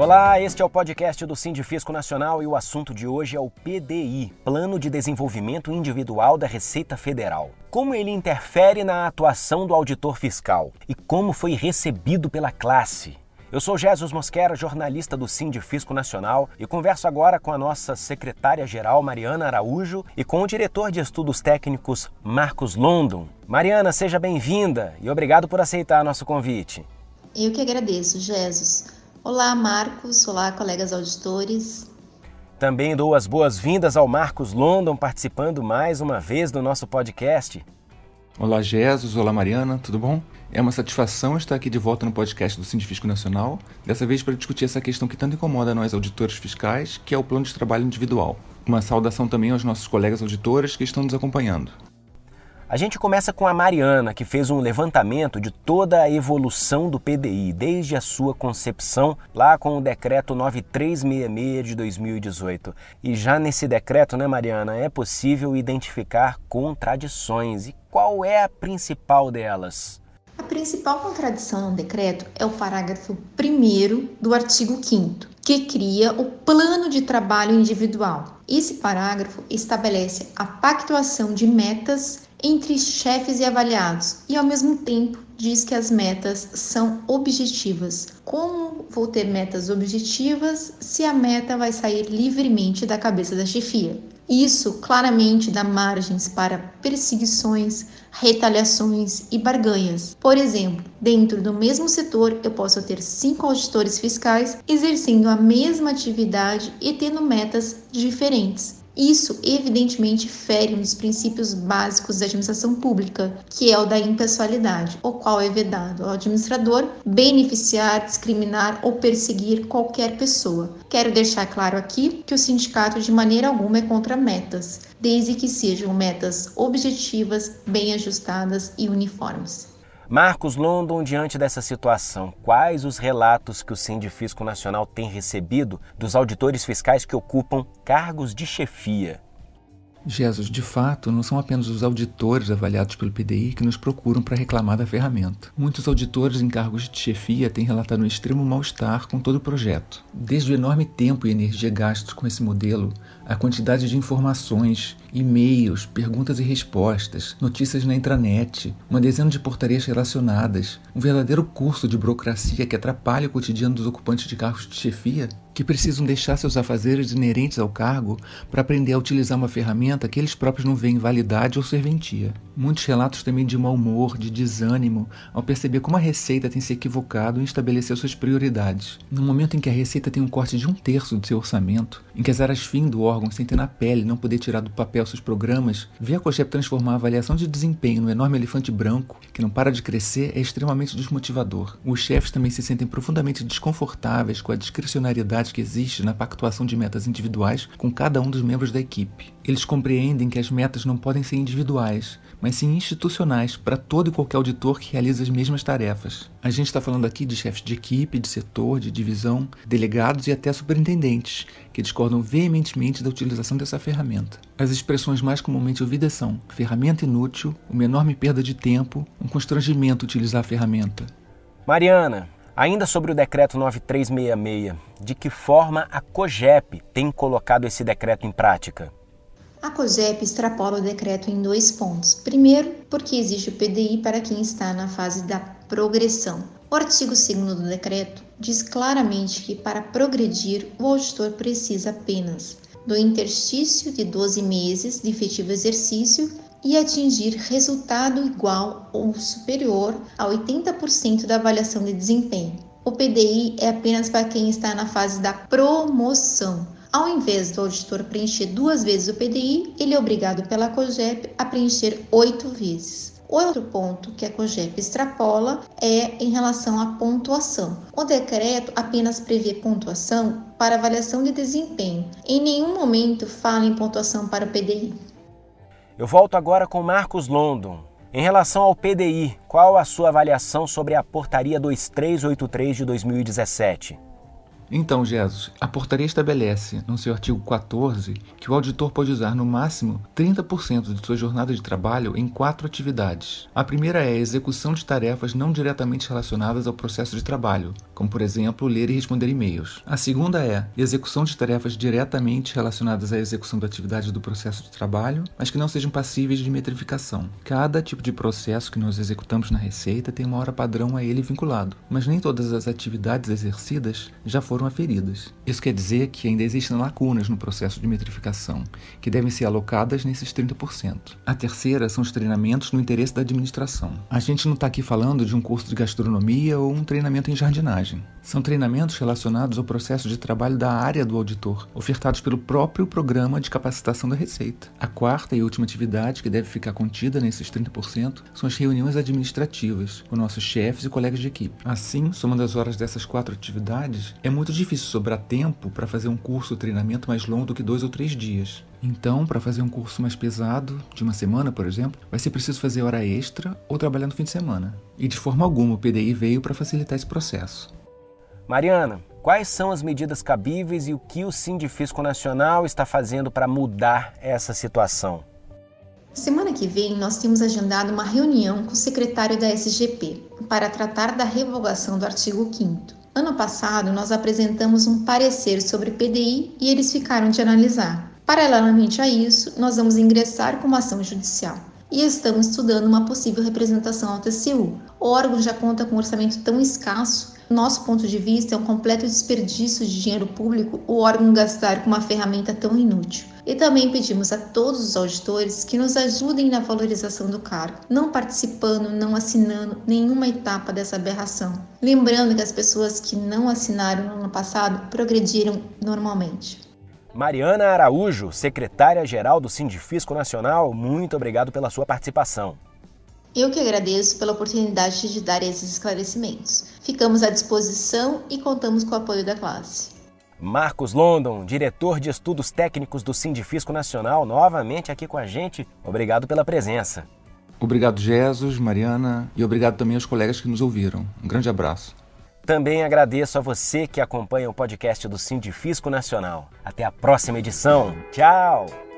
Olá, este é o podcast do Sindifisco Nacional e o assunto de hoje é o PDI, Plano de Desenvolvimento Individual da Receita Federal. Como ele interfere na atuação do auditor fiscal e como foi recebido pela classe. Eu sou Jesus Mosquera, jornalista do Sindifisco Nacional e converso agora com a nossa secretária-geral Mariana Araújo e com o diretor de estudos técnicos Marcos London. Mariana, seja bem-vinda e obrigado por aceitar nosso convite. Eu que agradeço, Jesus. Olá, Marcos. Olá, colegas auditores. Também dou as boas-vindas ao Marcos London participando mais uma vez do nosso podcast. Olá, Jesus. Olá, Mariana. Tudo bom? É uma satisfação estar aqui de volta no podcast do Sindifisco Nacional, dessa vez para discutir essa questão que tanto incomoda nós auditores fiscais, que é o plano de trabalho individual. Uma saudação também aos nossos colegas auditores que estão nos acompanhando. A gente começa com a Mariana, que fez um levantamento de toda a evolução do PDI, desde a sua concepção, lá com o decreto 9366 de 2018. E já nesse decreto, né, Mariana, é possível identificar contradições. E qual é a principal delas? A principal contradição no decreto é o parágrafo 1 do artigo 5 que cria o plano de trabalho individual. Esse parágrafo estabelece a pactuação de metas entre chefes e avaliados e, ao mesmo tempo, diz que as metas são objetivas. Como vou ter metas objetivas se a meta vai sair livremente da cabeça da chefia? Isso claramente dá margens para perseguições, retaliações e barganhas. Por exemplo, dentro do mesmo setor, eu posso ter cinco auditores fiscais exercendo a mesma atividade e tendo metas diferentes. Isso, evidentemente, fere um dos princípios básicos da administração pública, que é o da impessoalidade, o qual é vedado ao administrador beneficiar, discriminar ou perseguir qualquer pessoa. Quero deixar claro aqui que o sindicato de maneira alguma é contra metas, desde que sejam metas objetivas, bem ajustadas e uniformes. Marcos London, diante dessa situação, quais os relatos que o Sindifisco Nacional tem recebido dos auditores fiscais que ocupam cargos de chefia? Jesus, de fato, não são apenas os auditores avaliados pelo PDI que nos procuram para reclamar da ferramenta. Muitos auditores em cargos de chefia têm relatado um extremo mal-estar com todo o projeto. Desde o enorme tempo e energia gastos com esse modelo, a quantidade de informações, e-mails, perguntas e respostas, notícias na intranet, uma dezena de portarias relacionadas, um verdadeiro curso de burocracia que atrapalha o cotidiano dos ocupantes de cargos de chefia, que precisam deixar seus afazeres inerentes ao cargo para aprender a utilizar uma ferramenta que eles próprios não veem validade ou serventia. Muitos relatos também de mau humor, de desânimo, ao perceber como a Receita tem se equivocado em estabelecer suas prioridades. No momento em que a Receita tem um corte de um terço do seu orçamento, em que as áreas fim do órgão sentem na pele não poder tirar do papel seus programas, ver a COGEP transformar a avaliação de desempenho no enorme elefante branco, que não para de crescer, é extremamente desmotivador. Os chefes também se sentem profundamente desconfortáveis com a discricionariedade que existe na pactuação de metas individuais com cada um dos membros da equipe. Eles compreendem que as metas não podem ser individuais, mas sim institucionais para todo e qualquer auditor que realiza as mesmas tarefas. A gente está falando aqui de chefes de equipe, de setor, de divisão, delegados e até superintendentes, que discordam veementemente da utilização dessa ferramenta. As expressões mais comumente ouvidas são ferramenta inútil, uma enorme perda de tempo, um constrangimento utilizar a ferramenta. Mariana, ainda sobre o decreto 9366, de que forma a COGEP tem colocado esse decreto em prática? A COGEP extrapola o decreto em dois pontos. Primeiro, porque existe o PDI para quem está na fase da progressão. O artigo 2 do decreto diz claramente que para progredir, o auditor precisa apenas do interstício de 12 meses de efetivo exercício e atingir resultado igual ou superior a 80% da avaliação de desempenho. O PDI é apenas para quem está na fase da promoção ao invés do auditor preencher duas vezes o PDI, ele é obrigado pela COGEP a preencher oito vezes. Outro ponto que a COGEP extrapola é em relação à pontuação. O decreto apenas prevê pontuação para avaliação de desempenho. Em nenhum momento fala em pontuação para o PDI. Eu volto agora com Marcos London. Em relação ao PDI, qual a sua avaliação sobre a Portaria 2383 de 2017? Então, Jesus, a portaria estabelece, no seu artigo 14, que o auditor pode usar no máximo 30% de sua jornada de trabalho em quatro atividades. A primeira é a execução de tarefas não diretamente relacionadas ao processo de trabalho, como, por exemplo, ler e responder e-mails. A segunda é a execução de tarefas diretamente relacionadas à execução da atividade do processo de trabalho, mas que não sejam passíveis de metrificação. Cada tipo de processo que nós executamos na Receita tem uma hora padrão a ele vinculado, mas nem todas as atividades exercidas já foram foram aferidas. Isso quer dizer que ainda existem lacunas no processo de metrificação, que devem ser alocadas nesses 30%. A terceira são os treinamentos no interesse da administração. A gente não está aqui falando de um curso de gastronomia ou um treinamento em jardinagem. São treinamentos relacionados ao processo de trabalho da área do auditor, ofertados pelo próprio programa de capacitação da Receita. A quarta e última atividade, que deve ficar contida nesses 30%, são as reuniões administrativas com nossos chefes e colegas de equipe. Assim, somando as horas dessas quatro atividades, é muito difícil sobrar tempo para fazer um curso ou treinamento mais longo do que dois ou três dias. Então, para fazer um curso mais pesado, de uma semana, por exemplo, vai ser preciso fazer hora extra ou trabalhar no fim de semana. E de forma alguma o PDI veio para facilitar esse processo. Mariana, quais são as medidas cabíveis e o que o Sindifisco Nacional está fazendo para mudar essa situação? Semana que vem, nós temos agendado uma reunião com o secretário da SGP para tratar da revogação do artigo 5. Ano passado, nós apresentamos um parecer sobre PDI e eles ficaram de analisar. Paralelamente a isso, nós vamos ingressar com uma ação judicial e estamos estudando uma possível representação ao TCU. O órgão já conta com um orçamento tão escasso nosso ponto de vista, é um completo desperdício de dinheiro público o órgão gastar com uma ferramenta tão inútil. E também pedimos a todos os auditores que nos ajudem na valorização do cargo, não participando, não assinando nenhuma etapa dessa aberração. Lembrando que as pessoas que não assinaram no ano passado progrediram normalmente. Mariana Araújo, secretária-geral do Sindifisco Nacional, muito obrigado pela sua participação. Eu que agradeço pela oportunidade de dar esses esclarecimentos. Ficamos à disposição e contamos com o apoio da classe. Marcos London, diretor de estudos técnicos do Sindifisco Nacional, novamente aqui com a gente. Obrigado pela presença. Obrigado, Jesus, Mariana, e obrigado também aos colegas que nos ouviram. Um grande abraço. Também agradeço a você que acompanha o podcast do Sindifisco Nacional. Até a próxima edição. Tchau!